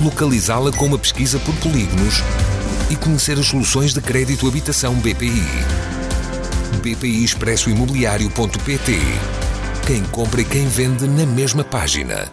localizá-la com uma pesquisa por polígonos e conhecer as soluções de crédito habitação BPI. BPI Expresso Imobiliário.pt Quem compra e quem vende na mesma página.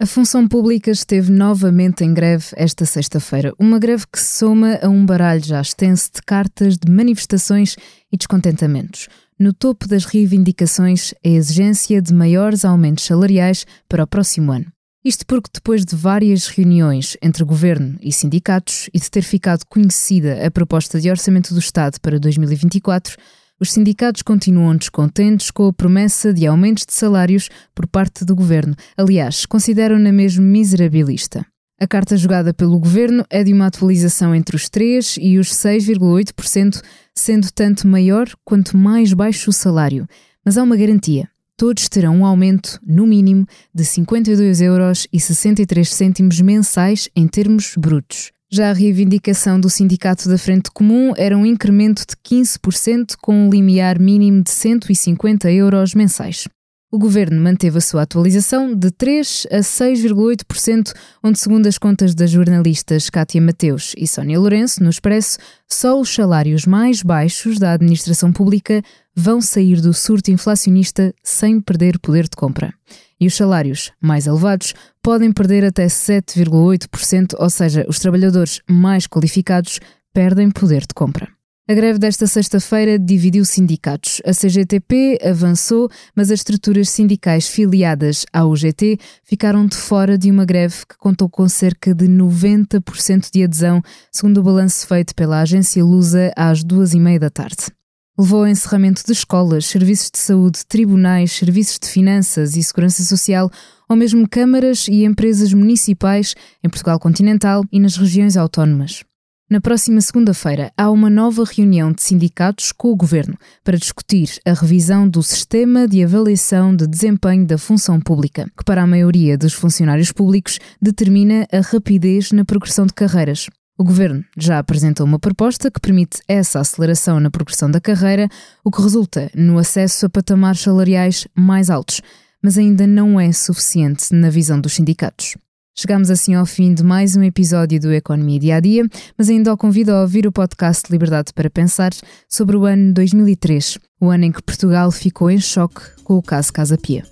A função pública esteve novamente em greve esta sexta-feira, uma greve que soma a um baralho já extenso de cartas de manifestações e descontentamentos. No topo das reivindicações, a exigência de maiores aumentos salariais para o próximo ano. Isto porque, depois de várias reuniões entre governo e sindicatos e de ter ficado conhecida a proposta de orçamento do Estado para 2024, os sindicatos continuam descontentes com a promessa de aumentos de salários por parte do governo. Aliás, consideram-na mesmo miserabilista. A carta jogada pelo governo é de uma atualização entre os 3% e os 6,8%, sendo tanto maior quanto mais baixo o salário. Mas há uma garantia todos terão um aumento, no mínimo, de 52 euros 63 cêntimos mensais em termos brutos. Já a reivindicação do Sindicato da Frente Comum era um incremento de 15% com um limiar mínimo de 150 euros mensais. O governo manteve a sua atualização de 3 a 6,8%, onde, segundo as contas das jornalistas Cátia Mateus e Sónia Lourenço, no Expresso, só os salários mais baixos da administração pública vão sair do surto inflacionista sem perder poder de compra. E os salários mais elevados podem perder até 7,8%, ou seja, os trabalhadores mais qualificados perdem poder de compra. A greve desta sexta-feira dividiu sindicatos. A CGTP avançou, mas as estruturas sindicais filiadas à UGT ficaram de fora de uma greve que contou com cerca de 90% de adesão, segundo o balanço feito pela agência Lusa às duas e meia da tarde. Levou ao encerramento de escolas, serviços de saúde, tribunais, serviços de finanças e segurança social, ou mesmo câmaras e empresas municipais em Portugal continental e nas regiões autónomas. Na próxima segunda-feira há uma nova reunião de sindicatos com o Governo para discutir a revisão do sistema de avaliação de desempenho da função pública, que para a maioria dos funcionários públicos determina a rapidez na progressão de carreiras. O Governo já apresentou uma proposta que permite essa aceleração na progressão da carreira, o que resulta no acesso a patamares salariais mais altos, mas ainda não é suficiente na visão dos sindicatos. Chegamos assim ao fim de mais um episódio do Economia Dia a Dia, mas ainda o convido a ouvir o podcast Liberdade para Pensar sobre o ano 2003, o ano em que Portugal ficou em choque com o caso Casa Pia.